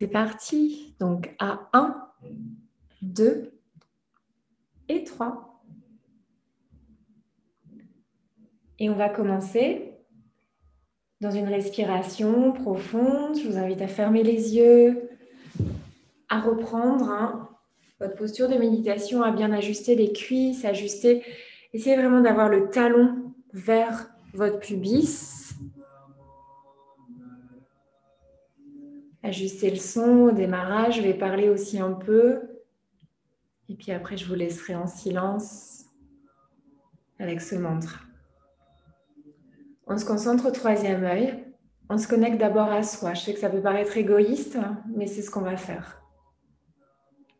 C'est parti. Donc à 1, 2 et 3. Et on va commencer dans une respiration profonde. Je vous invite à fermer les yeux, à reprendre hein, votre posture de méditation, à bien ajuster les cuisses, ajuster. Essayez vraiment d'avoir le talon vers votre pubis ajuster le son au démarrage. Je vais parler aussi un peu. Et puis après, je vous laisserai en silence avec ce mantra. On se concentre au troisième œil. On se connecte d'abord à soi. Je sais que ça peut paraître égoïste, mais c'est ce qu'on va faire.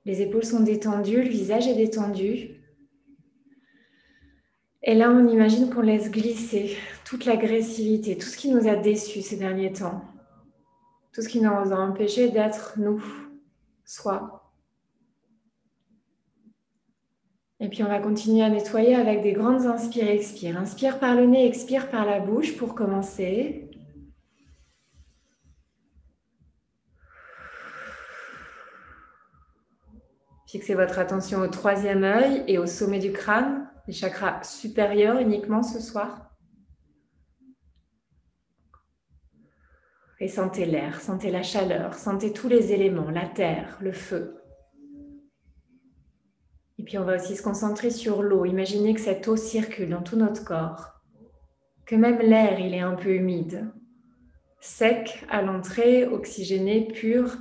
Les épaules sont détendues, le visage est détendu. Et là, on imagine qu'on laisse glisser toute l'agressivité, tout ce qui nous a déçus ces derniers temps, tout ce qui nous a empêché d'être nous, soi. Et puis on va continuer à nettoyer avec des grandes inspires, expire. Inspire par le nez, expire par la bouche pour commencer. Fixez votre attention au troisième œil et au sommet du crâne, les chakras supérieurs uniquement ce soir. Et sentez l'air, sentez la chaleur, sentez tous les éléments, la terre, le feu. Et puis on va aussi se concentrer sur l'eau. Imaginez que cette eau circule dans tout notre corps, que même l'air, il est un peu humide, sec à l'entrée, oxygéné, pur,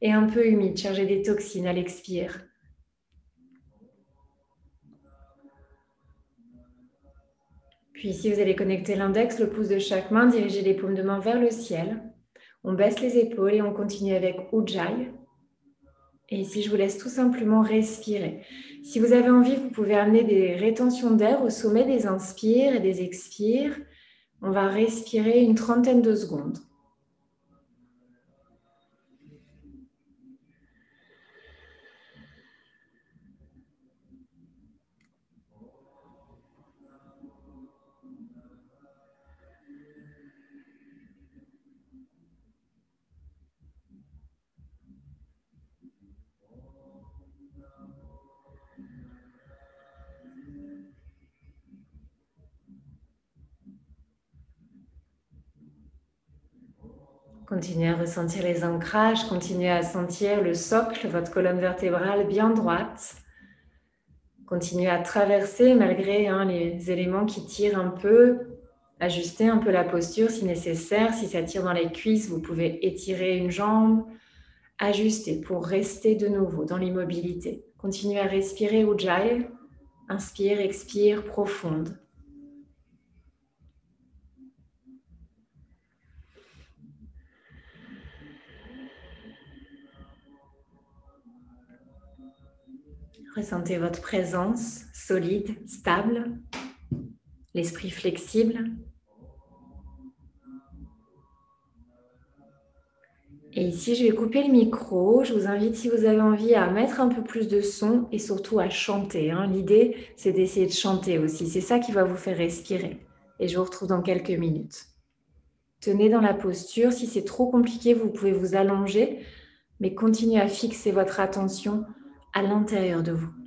et un peu humide, chargé des toxines à l'expire. Puis ici, vous allez connecter l'index, le pouce de chaque main, diriger les paumes de main vers le ciel. On baisse les épaules et on continue avec Ujjayi. Et ici, je vous laisse tout simplement respirer. Si vous avez envie, vous pouvez amener des rétentions d'air au sommet des inspires et des expires. On va respirer une trentaine de secondes. Continuez à ressentir les ancrages, continuez à sentir le socle, votre colonne vertébrale bien droite. Continuez à traverser malgré hein, les éléments qui tirent un peu. Ajustez un peu la posture si nécessaire. Si ça tire dans les cuisses, vous pouvez étirer une jambe. Ajustez pour rester de nouveau dans l'immobilité. Continuez à respirer Ujjayi. Inspire, expire, profonde. Ressentez votre présence solide, stable, l'esprit flexible. Et ici, je vais couper le micro. Je vous invite, si vous avez envie, à mettre un peu plus de son et surtout à chanter. Hein. L'idée, c'est d'essayer de chanter aussi. C'est ça qui va vous faire respirer. Et je vous retrouve dans quelques minutes. Tenez dans la posture. Si c'est trop compliqué, vous pouvez vous allonger, mais continuez à fixer votre attention à l'intérieur de vous.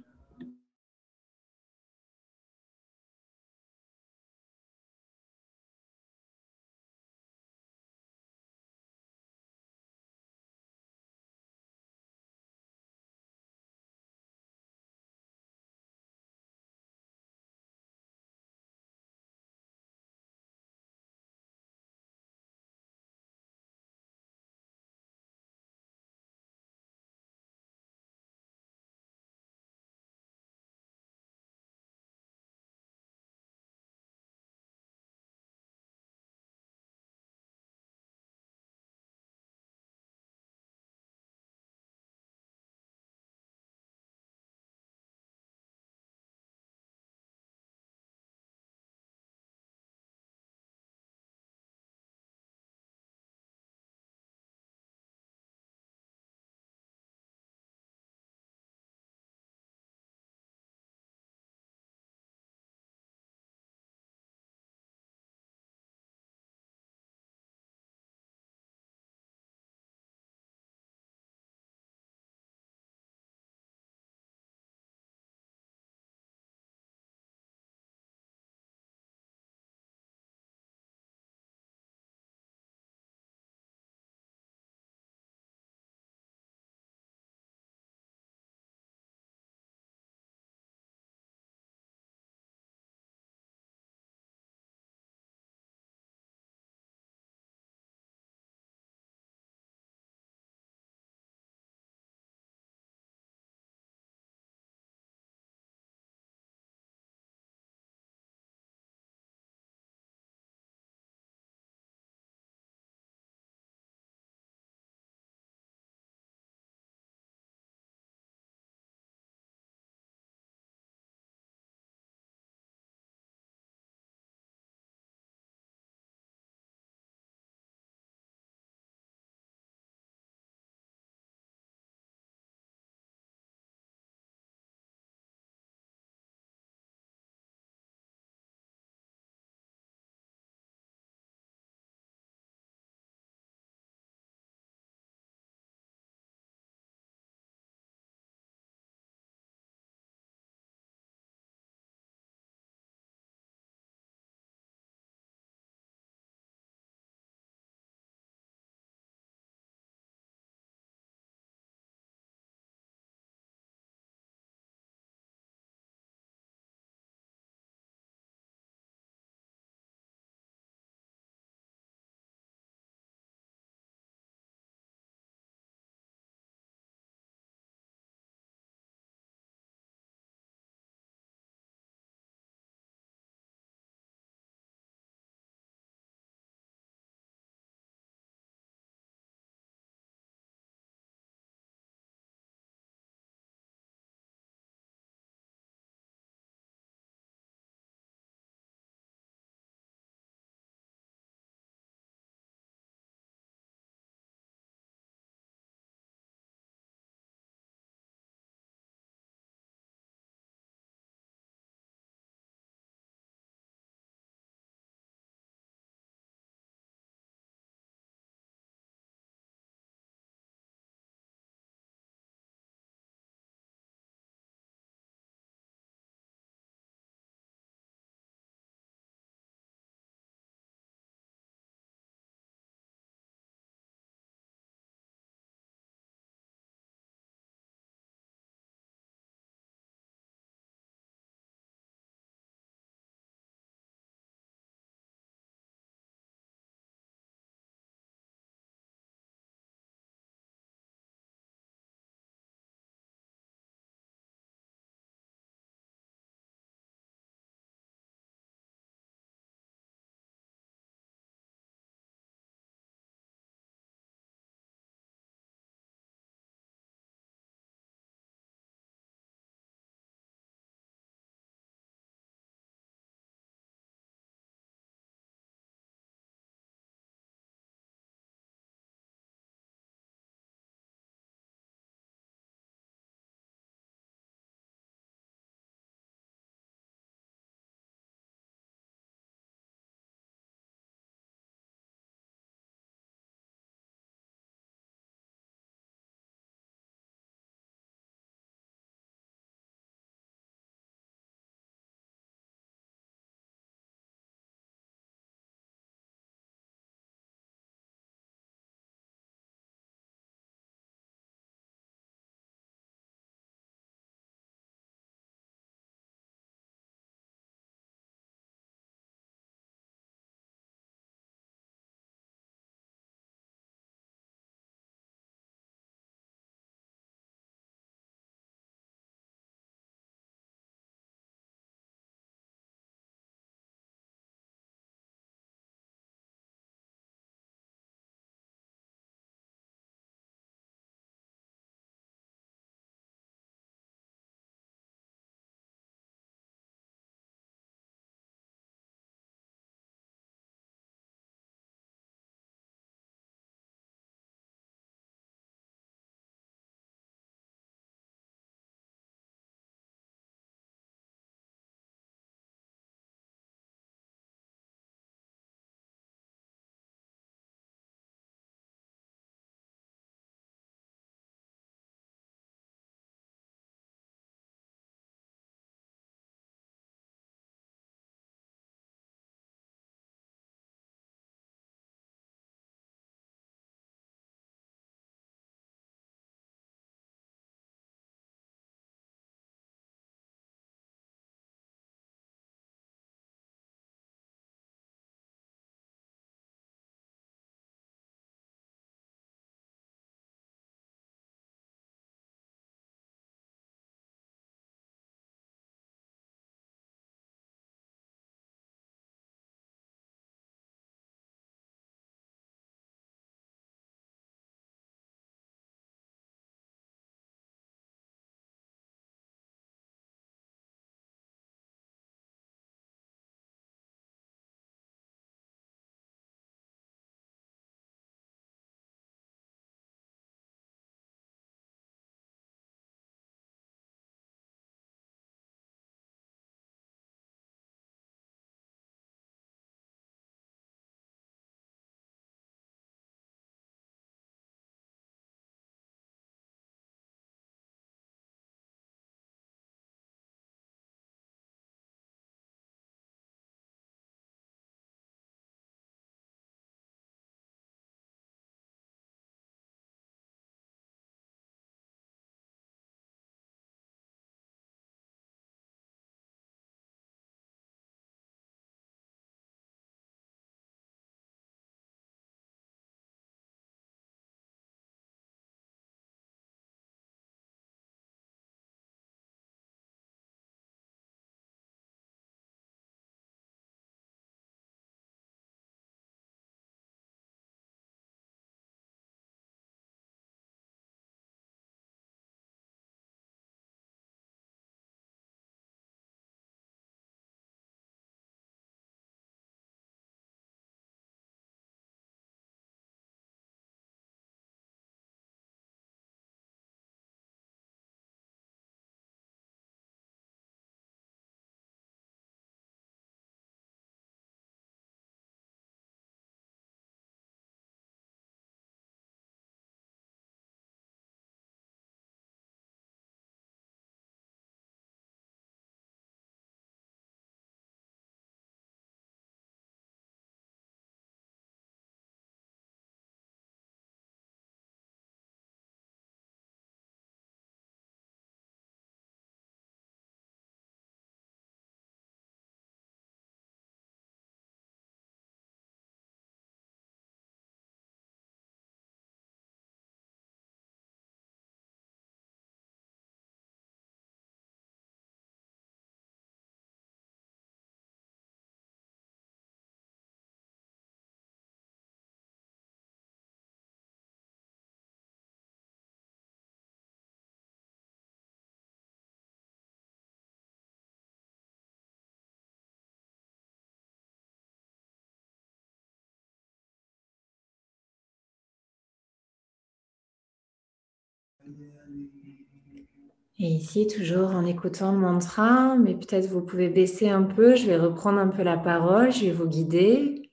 Et ici, toujours en écoutant le mantra, mais peut-être vous pouvez baisser un peu, je vais reprendre un peu la parole, je vais vous guider.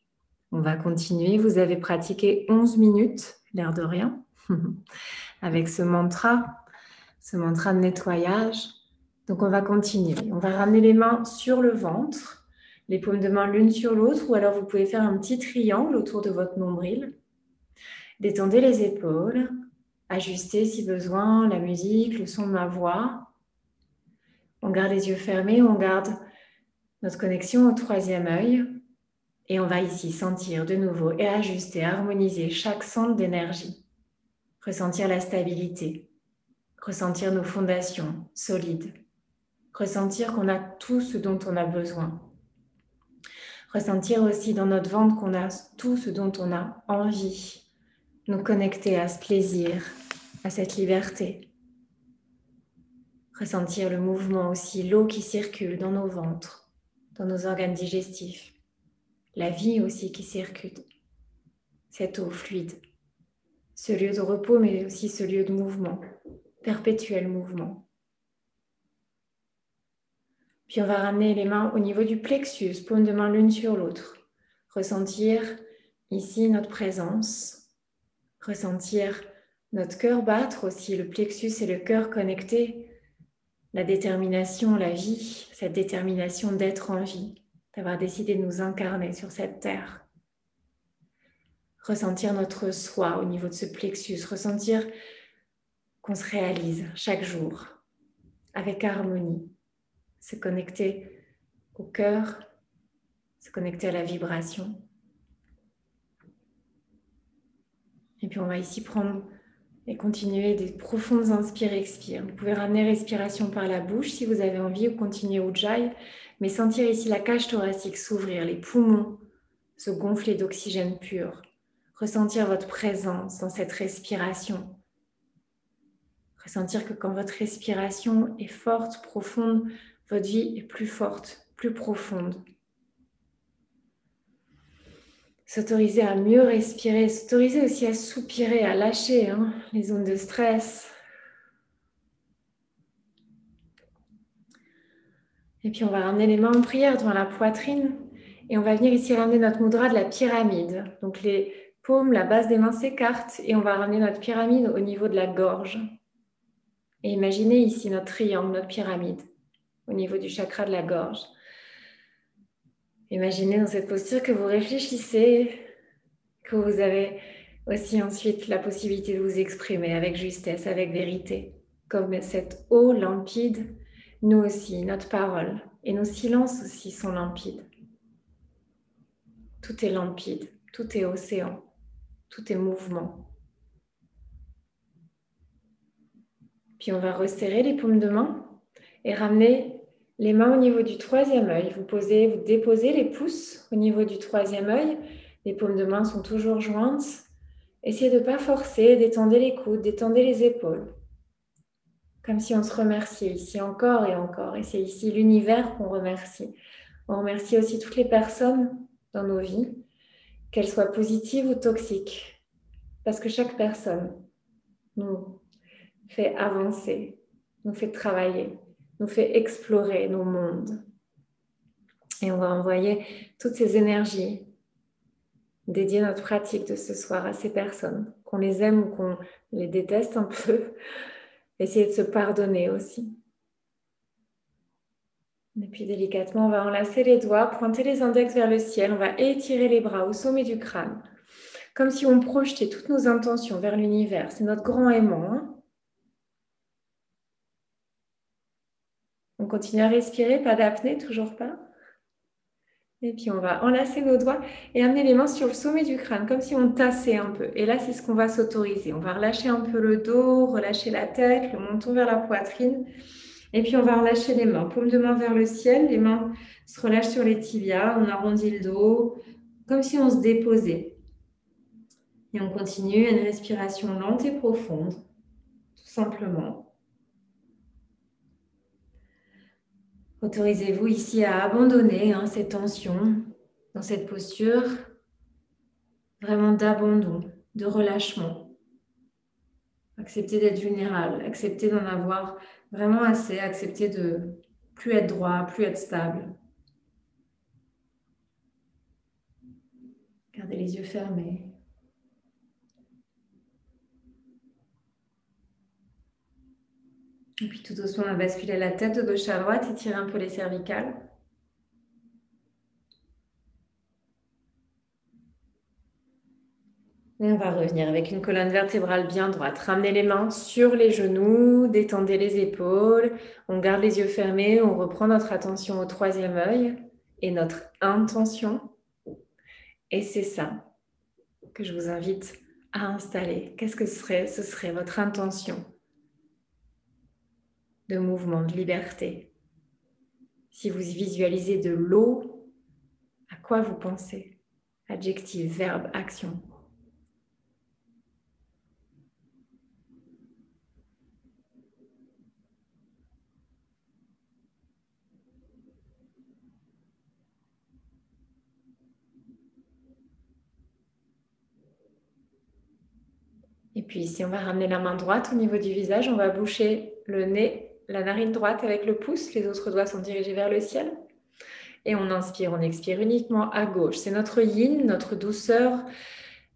On va continuer. Vous avez pratiqué 11 minutes, l'air de rien, avec ce mantra, ce mantra de nettoyage. Donc on va continuer. On va ramener les mains sur le ventre, les paumes de main l'une sur l'autre, ou alors vous pouvez faire un petit triangle autour de votre nombril. Détendez les épaules, ajuster si besoin la musique, le son de ma voix. On garde les yeux fermés, on garde notre connexion au troisième œil. Et on va ici sentir de nouveau et ajuster, harmoniser chaque centre d'énergie. Ressentir la stabilité, ressentir nos fondations solides, ressentir qu'on a tout ce dont on a besoin. Ressentir aussi dans notre ventre qu'on a tout ce dont on a envie. Nous connecter à ce plaisir, à cette liberté. Ressentir le mouvement aussi, l'eau qui circule dans nos ventres, dans nos organes digestifs. La vie aussi qui circule. Cette eau fluide. Ce lieu de repos, mais aussi ce lieu de mouvement, perpétuel mouvement. Puis on va ramener les mains au niveau du plexus, paume de main l'une sur l'autre. Ressentir ici notre présence. Ressentir notre cœur battre aussi, le plexus et le cœur connectés, la détermination, la vie, cette détermination d'être en vie, d'avoir décidé de nous incarner sur cette terre. Ressentir notre soi au niveau de ce plexus, ressentir qu'on se réalise chaque jour avec harmonie, se connecter au cœur, se connecter à la vibration. Et puis on va ici prendre et continuez des profondes inspires, expires. Vous pouvez ramener respiration par la bouche si vous avez envie ou continuer Ujjayi, mais sentir ici la cage thoracique s'ouvrir, les poumons se gonfler d'oxygène pur. Ressentir votre présence dans cette respiration. Ressentir que quand votre respiration est forte, profonde, votre vie est plus forte, plus profonde. S'autoriser à mieux respirer, s'autoriser aussi à soupirer, à lâcher hein, les zones de stress. Et puis on va ramener les mains en prière devant la poitrine et on va venir ici ramener notre mudra de la pyramide. Donc les paumes, la base des mains s'écartent et on va ramener notre pyramide au niveau de la gorge. Et imaginez ici notre triangle, notre pyramide au niveau du chakra de la gorge. Imaginez dans cette posture que vous réfléchissez, que vous avez aussi ensuite la possibilité de vous exprimer avec justesse, avec vérité, comme cette eau limpide, nous aussi, notre parole et nos silences aussi sont limpides. Tout est limpide, tout est océan, tout est mouvement. Puis on va resserrer les paumes de main et ramener les mains au niveau du troisième œil. Vous, posez, vous déposez les pouces au niveau du troisième œil. Les paumes de main sont toujours jointes. Essayez de ne pas forcer, détendez les coudes, détendez les épaules. Comme si on se remerciait ici encore et encore. Et c'est ici l'univers qu'on remercie. On remercie aussi toutes les personnes dans nos vies, qu'elles soient positives ou toxiques. Parce que chaque personne nous fait avancer, nous fait travailler nous fait explorer nos mondes. Et on va envoyer toutes ces énergies, dédier notre pratique de ce soir à ces personnes, qu'on les aime ou qu'on les déteste un peu, essayer de se pardonner aussi. Et puis délicatement, on va enlacer les doigts, pointer les index vers le ciel, on va étirer les bras au sommet du crâne, comme si on projetait toutes nos intentions vers l'univers. C'est notre grand aimant. Hein On continue à respirer, pas d'apnée, toujours pas. Et puis on va enlacer nos doigts et amener les mains sur le sommet du crâne, comme si on tassait un peu. Et là, c'est ce qu'on va s'autoriser. On va relâcher un peu le dos, relâcher la tête, le menton vers la poitrine. Et puis on va relâcher les mains, paume de main vers le ciel. Les mains se relâchent sur les tibias, on arrondit le dos, comme si on se déposait. Et on continue une respiration lente et profonde, tout simplement. Autorisez-vous ici à abandonner hein, ces tensions dans cette posture vraiment d'abandon, de relâchement. Accepter d'être vulnérable, accepter d'en avoir vraiment assez, accepter de plus être droit, plus être stable. Gardez les yeux fermés. Puis tout doucement, on va basculer la tête de gauche à droite, étirer un peu les cervicales. Et on va revenir avec une colonne vertébrale bien droite. Ramenez les mains sur les genoux, détendez les épaules. On garde les yeux fermés, on reprend notre attention au troisième œil et notre intention. Et c'est ça que je vous invite à installer. Qu'est-ce que ce serait? Ce serait votre intention de mouvement, de liberté. Si vous visualisez de l'eau, à quoi vous pensez? Adjectif, verbe, action. Et puis si on va ramener la main droite au niveau du visage, on va boucher le nez, la narine droite avec le pouce. Les autres doigts sont dirigés vers le ciel. Et on inspire, on expire uniquement à gauche. C'est notre yin, notre douceur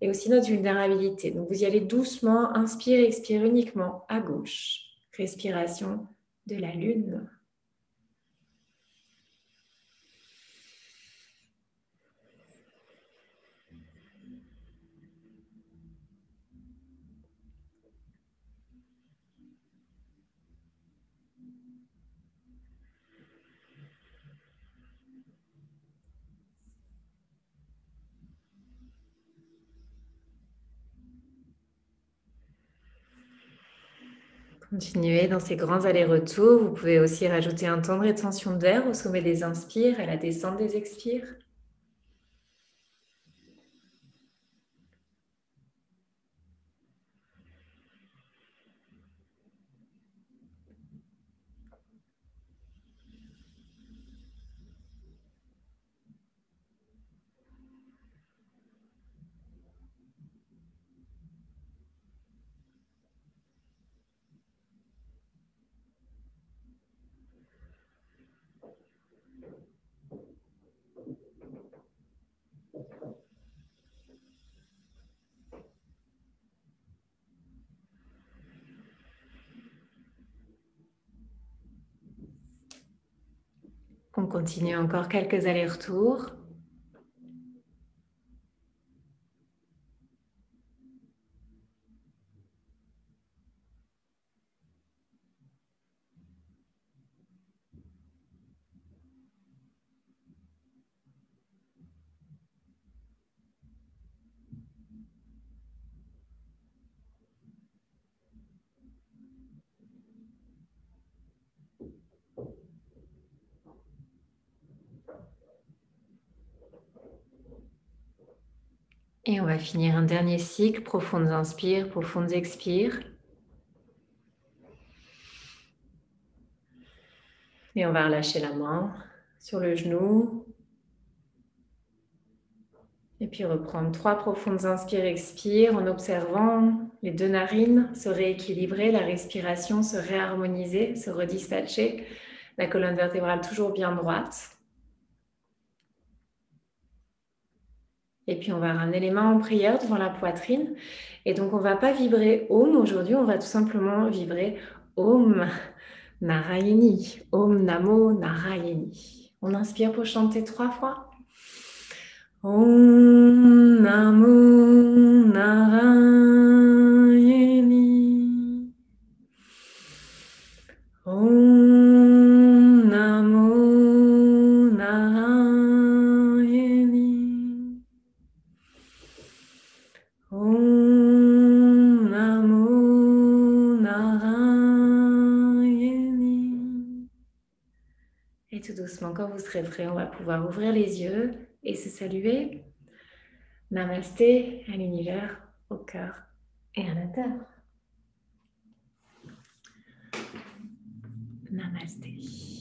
et aussi notre vulnérabilité. Donc vous y allez doucement, inspire, expire uniquement à gauche. Respiration de la lune. Continuez dans ces grands allers-retours. Vous pouvez aussi rajouter un temps de rétention d'air au sommet des inspires et à la descente des expires. On continue encore quelques allers-retours. Et on va finir un dernier cycle, profondes inspires, profondes expires. Et on va relâcher la main sur le genou. Et puis reprendre trois profondes inspires, expires en observant les deux narines se rééquilibrer, la respiration se réharmoniser, se redispatcher, la colonne vertébrale toujours bien droite. Et puis on va ramener les mains en prière devant la poitrine. Et donc on va pas vibrer Om aujourd'hui, on va tout simplement vibrer Om Narayani, Om Namo Narayani. On inspire pour chanter trois fois. Om Namo. Quand vous serez prêt, on va pouvoir ouvrir les yeux et se saluer. Namasté à l'univers, au cœur et à la terre. Namasté.